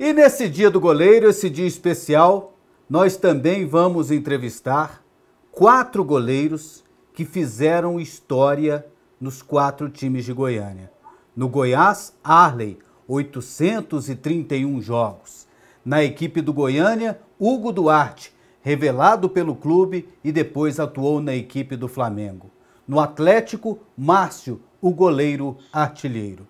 E nesse dia do goleiro, esse dia especial, nós também vamos entrevistar quatro goleiros que fizeram história nos quatro times de Goiânia. No Goiás, Arley, 831 jogos. Na equipe do Goiânia, Hugo Duarte, revelado pelo clube e depois atuou na equipe do Flamengo. No Atlético, Márcio, o goleiro artilheiro.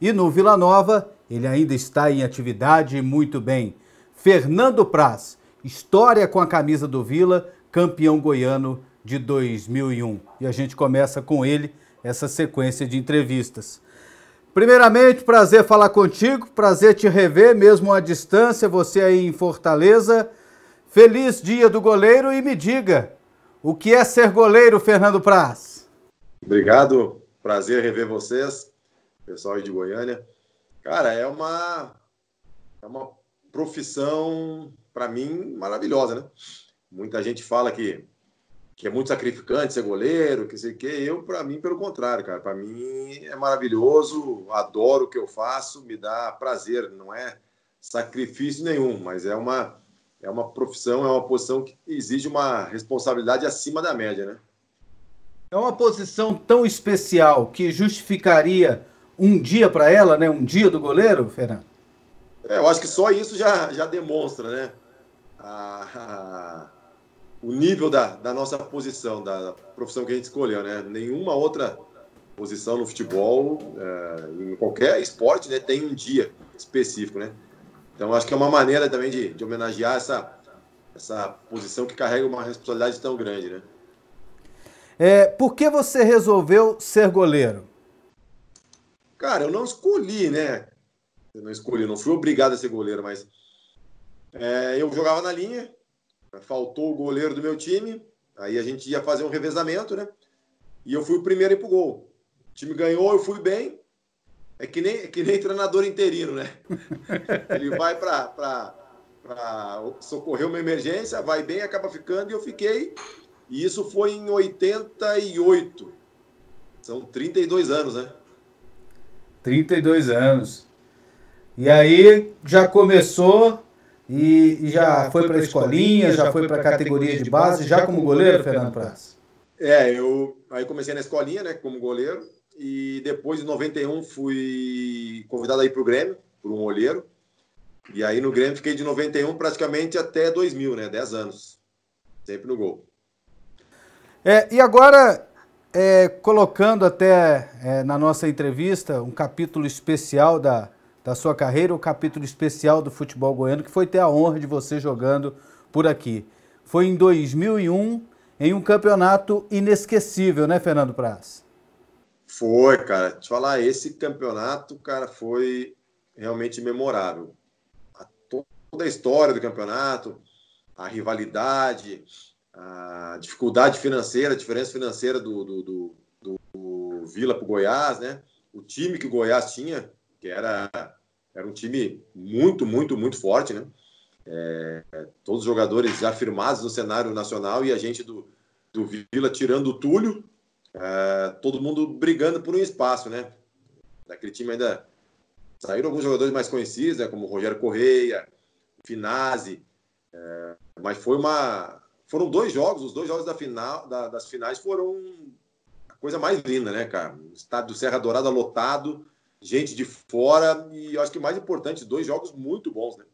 E no Vila Nova, ele ainda está em atividade muito bem. Fernando Praz, história com a camisa do Vila, campeão goiano de 2001. E a gente começa com ele essa sequência de entrevistas. Primeiramente, prazer falar contigo, prazer te rever, mesmo à distância, você aí em Fortaleza. Feliz dia do goleiro e me diga, o que é ser goleiro, Fernando Praz? Obrigado, prazer rever vocês, pessoal aí de Goiânia. Cara, é uma, é uma profissão, para mim, maravilhosa, né? Muita gente fala que, que é muito sacrificante ser goleiro, que sei o quê. Eu, para mim, pelo contrário, cara. Para mim é maravilhoso, adoro o que eu faço, me dá prazer. Não é sacrifício nenhum, mas é uma, é uma profissão, é uma posição que exige uma responsabilidade acima da média, né? É uma posição tão especial que justificaria um dia para ela, né? Um dia do goleiro, Fernando? É, eu acho que só isso já, já demonstra, né? A, a, o nível da, da nossa posição, da profissão que a gente escolheu, né? Nenhuma outra posição no futebol, é, em qualquer esporte, né? Tem um dia específico, né? Então, acho que é uma maneira também de, de homenagear essa, essa posição que carrega uma responsabilidade tão grande, né? É, por que você resolveu ser goleiro? Cara, eu não escolhi, né? Eu não escolhi, não fui obrigado a ser goleiro, mas é, eu jogava na linha, faltou o goleiro do meu time, aí a gente ia fazer um revezamento, né? E eu fui o primeiro a ir pro gol. O time ganhou, eu fui bem. É que nem, é que nem treinador interino, né? Ele vai para socorrer uma emergência, vai bem, acaba ficando, e eu fiquei. E isso foi em 88. São 32 anos, né? 32 anos. E aí já começou e, já foi para a escolinha, já foi para a categoria de base, já como goleiro, Fernando Praz? É, eu aí comecei na escolinha, né, como goleiro, e depois em 91 fui convidado aí para o Grêmio, por um olheiro. E aí no Grêmio fiquei de 91 praticamente até 2000, né, 10 anos. Sempre no gol. É, e agora é, colocando até é, na nossa entrevista um capítulo especial da, da sua carreira, o um capítulo especial do futebol goiano, que foi ter a honra de você jogando por aqui. Foi em 2001, em um campeonato inesquecível, né, Fernando Praz? Foi, cara. Te falar, esse campeonato, cara, foi realmente memorável. A, toda a história do campeonato, a rivalidade, a dificuldade financeira, a diferença financeira do, do, do, do Vila para o Goiás, né? O time que o Goiás tinha, que era, era um time muito, muito, muito forte, né? É, todos os jogadores já firmados no cenário nacional e a gente do, do Vila tirando o Túlio, é, todo mundo brigando por um espaço, né? Daquele time ainda saíram alguns jogadores mais conhecidos, né? Como Rogério Correia, Finazzi, é, mas foi uma, foram dois jogos, os dois jogos da final, da, das finais foram a coisa mais linda, né, cara? O estádio do Serra Dourada lotado, gente de fora e eu acho que mais importante, dois jogos muito bons, né?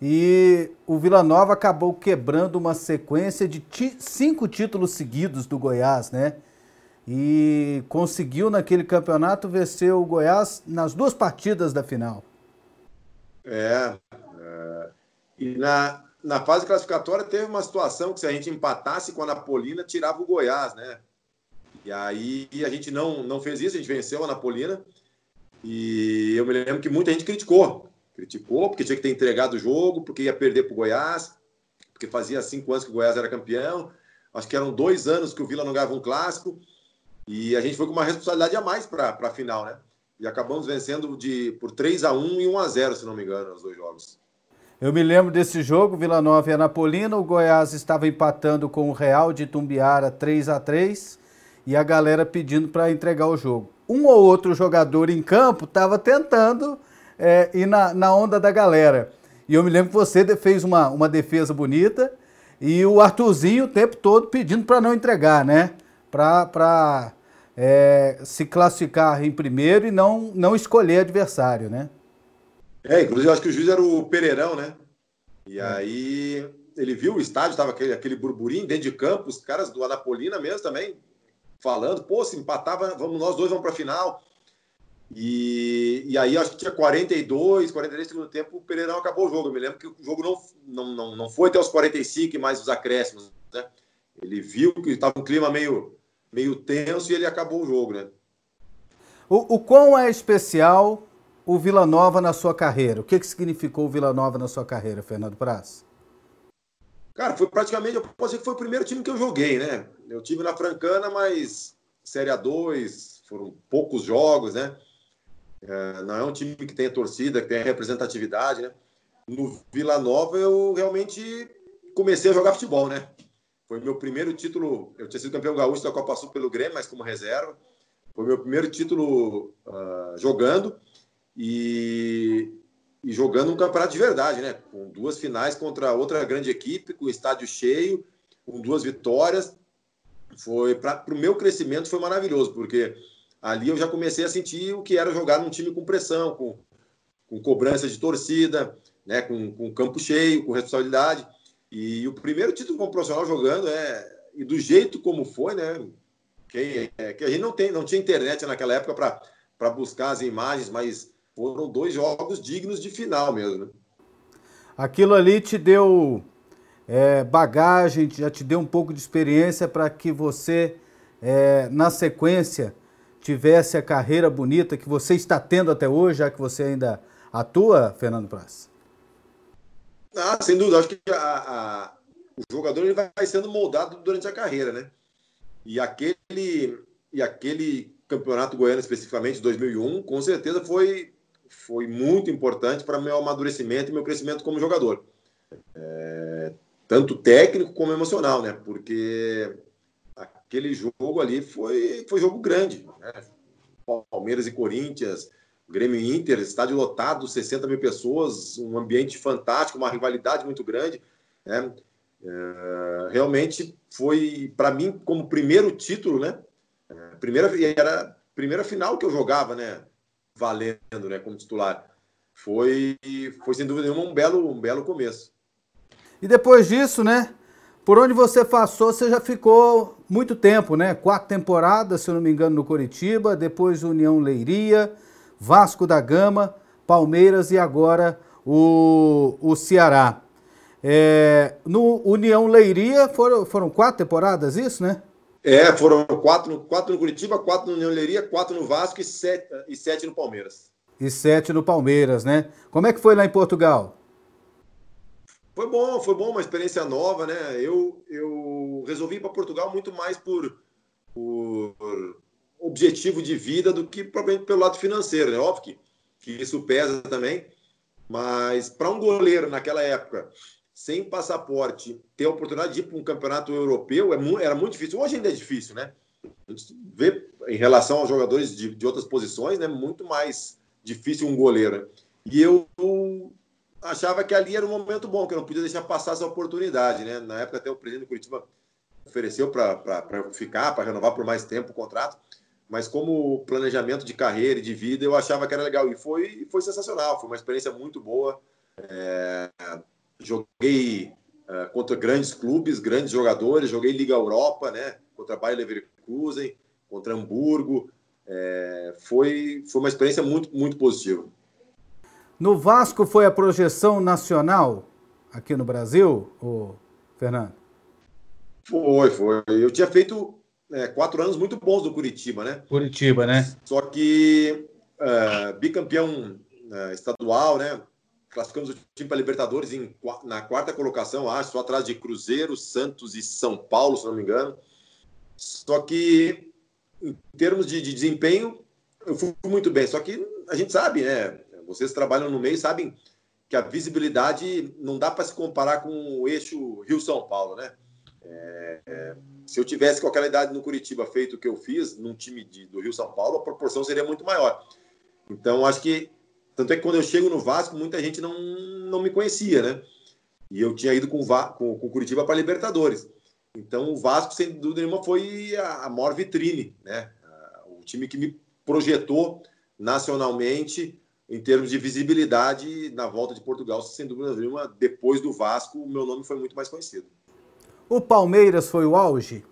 E o Vila Nova acabou quebrando uma sequência de cinco títulos seguidos do Goiás, né? E conseguiu naquele campeonato vencer o Goiás nas duas partidas da final. É. é e na, na fase classificatória teve uma situação que se a gente empatasse com a Napolina, tirava o Goiás, né? E aí a gente não, não fez isso, a gente venceu a Napolina. E eu me lembro que muita gente criticou. Criticou porque tinha que ter entregado o jogo, porque ia perder para o Goiás, porque fazia cinco anos que o Goiás era campeão. Acho que eram dois anos que o Vila não ganhava um clássico. E a gente foi com uma responsabilidade a mais para a final, né? E acabamos vencendo de, por 3 a 1 e 1 a 0 se não me engano, os dois jogos. Eu me lembro desse jogo, Vila Nova e Anapolina. O Goiás estava empatando com o Real de Tumbiara 3 a 3 e a galera pedindo para entregar o jogo. Um ou outro jogador em campo estava tentando é, ir na, na onda da galera. E eu me lembro que você fez uma, uma defesa bonita e o Arthurzinho o tempo todo pedindo para não entregar, né? Para é, se classificar em primeiro e não, não escolher adversário, né? É, inclusive eu acho que o juiz era o Pereirão, né? E é. aí ele viu o estádio, estava aquele, aquele burburinho dentro de campo, os caras do Anapolina mesmo também falando, pô, se empatava, vamos, nós dois vamos para a final. E, e aí acho que tinha 42, 43 segundo tempo, o Pereirão acabou o jogo. Eu me lembro que o jogo não, não, não, não foi até os 45 e mais os acréscimos, né? Ele viu que estava um clima meio, meio tenso e ele acabou o jogo, né? O, o quão é especial o Vila Nova na sua carreira? O que, que significou o Vila Nova na sua carreira, Fernando Praz? Cara, foi praticamente, eu posso dizer que foi o primeiro time que eu joguei, né? Eu tive na Francana, mas Série A2, foram poucos jogos, né? É, não é um time que tenha torcida, que tenha representatividade, né? No Vila Nova eu realmente comecei a jogar futebol, né? Foi meu primeiro título. Eu tinha sido campeão gaúcho da Copa Sul pelo Grêmio, mas como reserva. Foi meu primeiro título uh, jogando e, e, jogando um campeonato de verdade, né? Com duas finais contra outra grande equipe, com o estádio cheio, com duas vitórias. Foi para o meu crescimento foi maravilhoso, porque ali eu já comecei a sentir o que era jogar num time com pressão, com, com cobrança de torcida, né, com, com campo cheio, com responsabilidade. E o primeiro título como profissional jogando é e do jeito como foi, né? Que, é, que a gente não tem, não tinha internet naquela época para buscar as imagens, mas foram dois jogos dignos de final mesmo. Né? Aquilo ali te deu é, bagagem, já te deu um pouco de experiência para que você, é, na sequência, tivesse a carreira bonita que você está tendo até hoje, já que você ainda atua, Fernando Praz? Ah, sem dúvida. Acho que a, a, o jogador ele vai sendo moldado durante a carreira, né? E aquele, e aquele campeonato goiano, especificamente 2001, com certeza foi, foi muito importante para meu amadurecimento e meu crescimento como jogador. É, tanto técnico como emocional, né? Porque aquele jogo ali foi, foi jogo grande. Né? Palmeiras e Corinthians, Grêmio e Inter, estádio lotado, 60 mil pessoas, um ambiente fantástico, uma rivalidade muito grande. Né? É, realmente foi, para mim, como primeiro título, né? É, primeira, era a primeira final que eu jogava, né? Valendo, né? Como titular. Foi, foi sem dúvida nenhuma um belo, um belo começo. E depois disso, né? Por onde você passou, você já ficou muito tempo, né? Quatro temporadas, se eu não me engano, no Coritiba, depois União Leiria, Vasco da Gama, Palmeiras e agora o, o Ceará. É, no União Leiria foram, foram quatro temporadas, isso, né? É, foram quatro, quatro no Curitiba, quatro no União Leiria, quatro no Vasco e sete, e sete no Palmeiras. E sete no Palmeiras, né? Como é que foi lá em Portugal? Foi bom, foi bom, uma experiência nova, né? Eu, eu resolvi ir para Portugal muito mais por, por objetivo de vida do que provavelmente pelo lado financeiro, né? Óbvio que, que isso pesa também, mas para um goleiro naquela época, sem passaporte, ter a oportunidade de ir para um campeonato europeu é, era muito difícil. Hoje ainda é difícil, né? A gente vê em relação aos jogadores de, de outras posições, né? Muito mais difícil um goleiro. E eu achava que ali era um momento bom, que eu não podia deixar passar essa oportunidade, né? Na época até o presidente do Curitiba ofereceu para ficar, para renovar por mais tempo o contrato, mas como planejamento de carreira e de vida, eu achava que era legal e foi, foi sensacional, foi uma experiência muito boa. É, joguei é, contra grandes clubes, grandes jogadores, joguei Liga Europa, né? Contra Bayer Leverkusen, contra Hamburgo, é, foi, foi uma experiência muito, muito positiva. No Vasco foi a projeção nacional aqui no Brasil, o Fernando? Foi, foi. Eu tinha feito é, quatro anos muito bons do Curitiba, né? Curitiba, né? Só que é, bicampeão é, estadual, né? Classificamos o time para Libertadores em, na quarta colocação, acho, só atrás de Cruzeiro, Santos e São Paulo, se não me engano. Só que, em termos de, de desempenho, eu fui muito bem. Só que a gente sabe, né? Vocês trabalham no meio sabem que a visibilidade não dá para se comparar com o eixo Rio-São Paulo, né? É, é, se eu tivesse com aquela idade no Curitiba feito o que eu fiz num time de, do Rio-São Paulo, a proporção seria muito maior. Então, acho que Tanto é que quando eu chego no Vasco, muita gente não, não me conhecia, né? E eu tinha ido com o com, com Curitiba para Libertadores. Então o Vasco, sem dúvida nenhuma, foi a, a maior vitrine, né? O time que me projetou nacionalmente em termos de visibilidade na volta de Portugal, sem dúvida nenhuma, depois do Vasco, o meu nome foi muito mais conhecido. O Palmeiras foi o auge?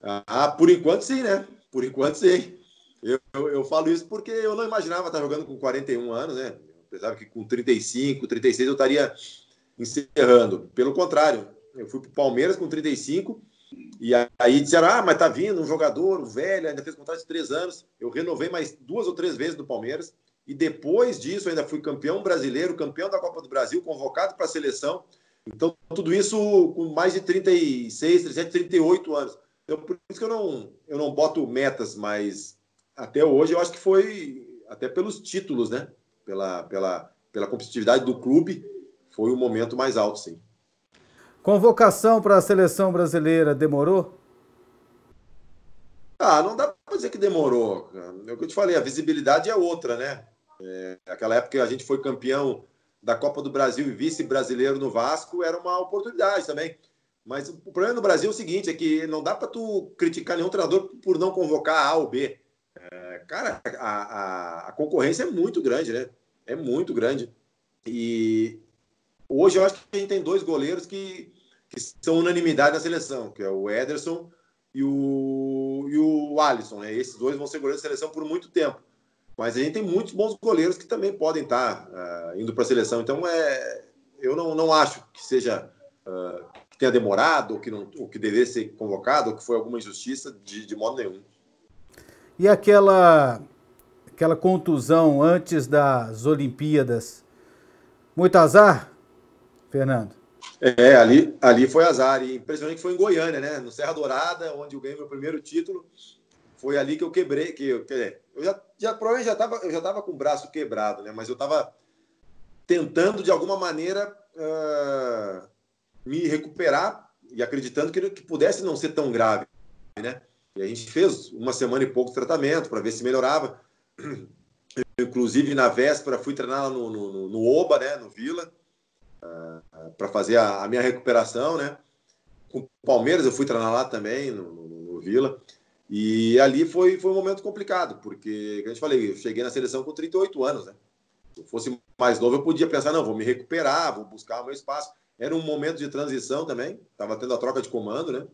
Ah, por enquanto sim, né? Por enquanto sim. Eu, eu, eu, falo isso porque eu não imaginava estar jogando com 41 anos, né? Apesar que com 35, 36 eu estaria encerrando. Pelo contrário, eu fui para o Palmeiras com 35 e aí disseram: ah, mas tá vindo um jogador, um velho, ainda fez contrato de três anos. Eu renovei mais duas ou três vezes no Palmeiras. E depois disso, ainda fui campeão brasileiro, campeão da Copa do Brasil, convocado para a seleção. Então, tudo isso com mais de 36, 37, 38 anos. Então, por isso que eu não, eu não boto metas, mas até hoje eu acho que foi até pelos títulos, né? Pela, pela, pela competitividade do clube, foi o momento mais alto, sim. Convocação para a seleção brasileira demorou? Ah, não dá para dizer que demorou. É o que eu te falei, a visibilidade é outra, né? É, naquela época a gente foi campeão da Copa do Brasil e vice-brasileiro no Vasco, era uma oportunidade também. Mas o problema no Brasil é o seguinte, é que não dá para tu criticar nenhum treinador por não convocar A ou B. Cara, a, a, a, concorrência é muito grande, né? É muito grande. E hoje eu acho que a gente tem dois goleiros que, que são unanimidade na seleção, que é o Ederson e o, e o Alisson, né? Esses dois vão ser goleiros da seleção por muito tempo. Mas a gente tem muitos bons goleiros que também podem estar uh, indo para a seleção. Então, é, eu não, não acho que seja uh, que tenha demorado, ou que, não, ou que deveria ser convocado, ou que foi alguma injustiça, de, de modo nenhum. E aquela, aquela contusão antes das Olimpíadas? Muito azar, Fernando? É, ali, ali foi azar. E impressionante que foi em Goiânia, né? No Serra Dourada, onde eu ganhei meu primeiro título. Foi ali que eu quebrei. Que eu, eu já, já provavelmente já estava eu já tava com o braço quebrado, né? Mas eu estava tentando, de alguma maneira, uh, me recuperar e acreditando que, que pudesse não ser tão grave, né? E a gente fez uma semana e pouco de tratamento para ver se melhorava. Eu, inclusive, na véspera, fui treinar lá no, no, no Oba, né, no Vila, uh, ah, para fazer a, a, minha recuperação, né? Com o Palmeiras, eu fui treinar lá também, no, no, no Vila. E ali foi, foi um momento complicado, porque, como eu te falei, eu cheguei na seleção com 38 anos, né? Se eu fosse mais novo, eu podia pensar, não, vou me recuperar, vou buscar o meu espaço. Era um momento de transição também, estava tendo a troca de comando, né?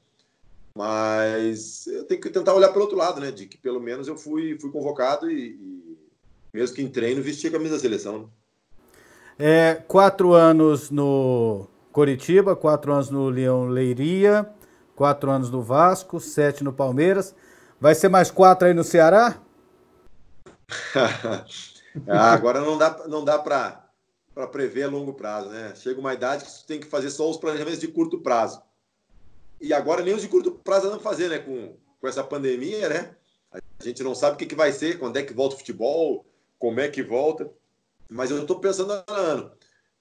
Mas eu tenho que tentar olhar pelo outro lado, né? De que pelo menos eu fui, fui convocado e, e mesmo que em treino, vesti a camisa da seleção. Né? É, quatro anos no Coritiba, quatro anos no Leão Leiria, quatro anos no Vasco, sete no Palmeiras. Vai ser mais quatro aí no Ceará? ah, agora não dá, não dá para prever a longo prazo, né? Chega uma idade que você tem que fazer só os planejamentos de curto prazo. E agora nem os de curto prazo não fazer, né? Com, com essa pandemia, né? A gente não sabe o que, que vai ser, quando é que volta o futebol, como é que volta. Mas eu estou pensando no ano.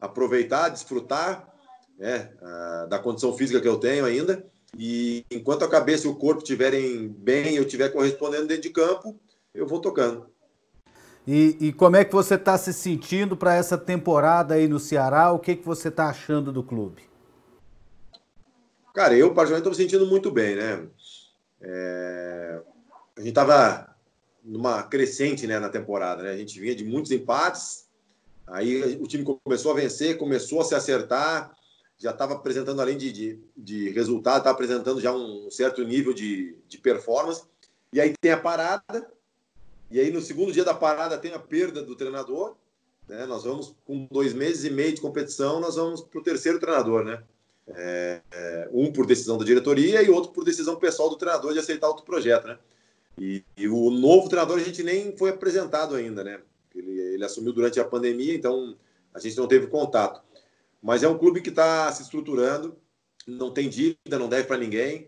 Aproveitar, desfrutar né, da condição física que eu tenho ainda. E enquanto a cabeça e o corpo estiverem bem, eu estiver correspondendo dentro de campo, eu vou tocando. E, e como é que você está se sentindo para essa temporada aí no Ceará? O que, que você está achando do clube? Cara, eu particularmente estou me sentindo muito bem, né? É... A gente estava numa crescente né, na temporada, né? A gente vinha de muitos empates, aí o time começou a vencer, começou a se acertar, já estava apresentando, além de, de, de resultado, estava apresentando já um certo nível de, de performance. E aí tem a parada, e aí no segundo dia da parada tem a perda do treinador. Né? Nós vamos, com dois meses e meio de competição, nós vamos para o terceiro treinador, né? É, é, um por decisão da diretoria e outro por decisão pessoal do treinador de aceitar outro projeto, né? E, e, o novo treinador a gente nem foi apresentado ainda, né? Ele, ele, assumiu durante a pandemia, então a gente não teve contato. Mas é um clube que está se estruturando, não tem dívida, não deve para ninguém.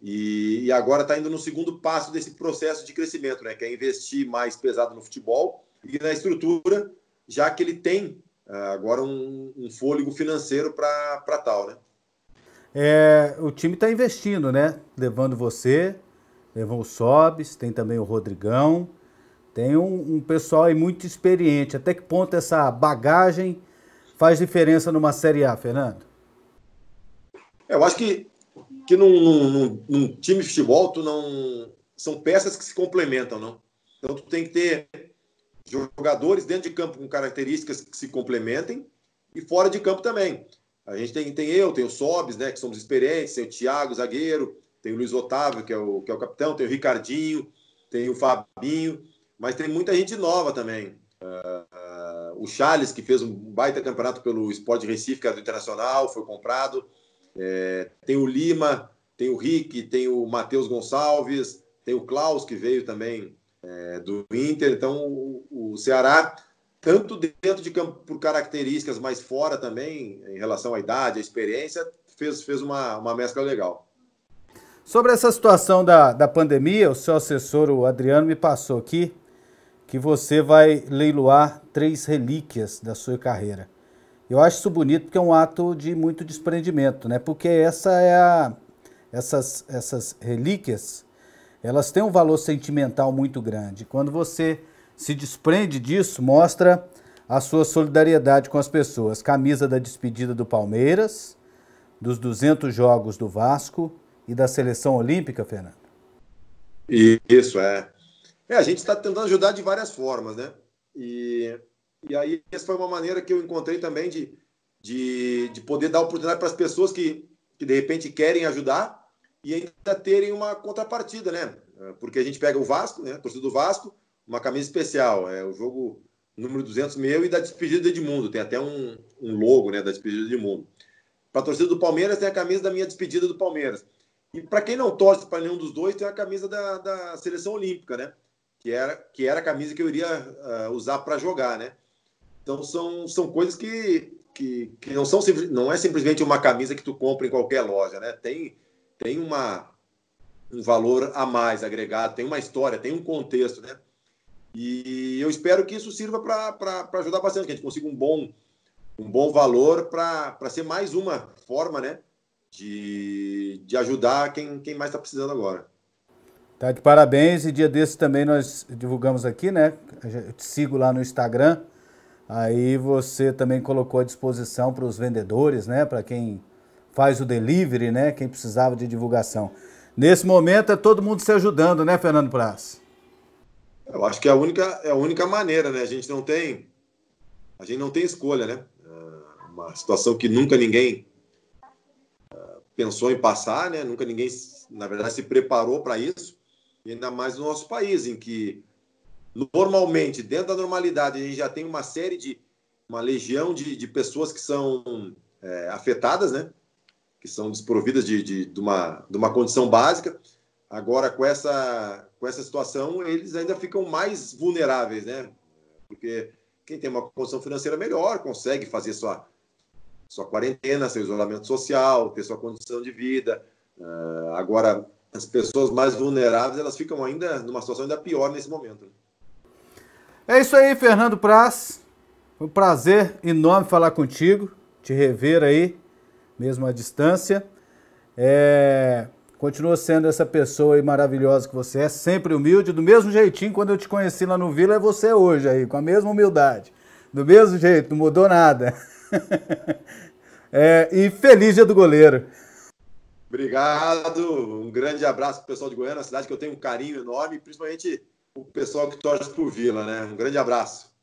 E, e agora está indo no segundo passo desse processo de crescimento, né? Que é investir mais pesado no futebol e na estrutura, já que ele tem agora um, um, fôlego financeiro para tal, né? É, o time está investindo, né? Levando você, levou o Sobes, tem também o Rodrigão, Tem um, um pessoal aí muito experiente. Até que ponto essa bagagem faz diferença numa Série A, Fernando? Eu acho que, que num, num, num, time de futebol, tu não. São peças que se complementam, não? Então tu tem que ter jogadores dentro de campo com características que se complementem e fora de campo também. A gente tem, tem eu, tem o Sobes, né, que somos experientes, tem o Thiago, zagueiro, tem o Luiz Otávio, que é o, que é o capitão, tem o Ricardinho, tem o Fabinho, mas tem muita gente nova também. Uh, uh, o Charles, que fez um baita campeonato pelo Esporte Recife, que é do Internacional, foi comprado. É, tem o Lima, tem o Rick, tem o Matheus Gonçalves, tem o Klaus, que veio também é, do Inter. Então, o, o Ceará tanto dentro de campo por características, mas fora também, em relação à idade, à experiência, fez, fez uma, uma mescla legal. Sobre essa situação da, da pandemia, o seu assessor, o Adriano, me passou aqui que você vai leiloar três relíquias da sua carreira. Eu acho isso bonito porque é um ato de muito desprendimento, né? Porque essa é a, essas, essas relíquias, elas têm um valor sentimental muito grande. Quando você se desprende disso, mostra a sua solidariedade com as pessoas. Camisa da despedida do Palmeiras, dos 200 jogos do Vasco e da seleção olímpica, Fernando? Isso, é. É, a gente está tentando ajudar de várias formas, né? E, e aí, essa foi uma maneira que eu encontrei também de, de, de poder dar oportunidade para as pessoas que, que, de repente, querem ajudar e ainda terem uma contrapartida, né? Porque a gente pega o Vasco, né? Torcida do Vasco, uma camisa especial. É o jogo número 200 meu e da despedida do Edmundo. Tem até um, um logo né, da despedida do Edmundo. Para a torcida do Palmeiras, tem a camisa da minha despedida do Palmeiras. E para quem não torce para nenhum dos dois, tem a camisa da, da seleção olímpica, né? Que era, que era a camisa que eu iria uh, usar para jogar, né? Então são, são coisas que, que, que não são não é simplesmente uma camisa que tu compra em qualquer loja, né? Tem, tem uma, um valor a mais agregado, tem uma história, tem um contexto, né? E eu espero que isso sirva para ajudar bastante, que a gente consiga um bom, um bom valor para ser mais uma forma né, de, de ajudar quem, quem mais está precisando agora. Tá de parabéns e dia desses também nós divulgamos aqui, né? Eu te sigo lá no Instagram. Aí você também colocou à disposição para os vendedores, né? Para quem faz o delivery, né? Quem precisava de divulgação. Nesse momento é todo mundo se ajudando, né, Fernando Praz? Eu acho que é a única, é a única maneira, né? A gente não tem, a gente não tem escolha, né? É uma situação que nunca ninguém é, pensou em passar, né? Nunca ninguém, na verdade, se preparou para isso. E ainda mais no nosso país, em que normalmente, dentro da normalidade, a gente já tem uma série de uma legião de, de pessoas que são é, afetadas, né? Que são desprovidas de, de, de, uma, de uma condição básica. Agora, com essa, com essa situação, eles ainda ficam mais vulneráveis, né? Porque quem tem uma condição financeira melhor consegue fazer sua, sua quarentena, seu isolamento social, ter sua condição de vida. Uh, agora, as pessoas mais vulneráveis, elas ficam ainda numa situação ainda pior nesse momento. Né? É isso aí, Fernando Praz. Foi um prazer enorme falar contigo, te rever aí, mesmo à distância. É... Continua sendo essa pessoa maravilhosa que você é, sempre humilde, do mesmo jeitinho quando eu te conheci lá no Vila, é você hoje aí, com a mesma humildade. Do mesmo jeito, não mudou nada. é, e feliz dia do goleiro. Obrigado, um grande abraço para o pessoal de Goiânia, cidade que eu tenho um carinho enorme, principalmente o pessoal que torce por Vila, né? Um grande abraço.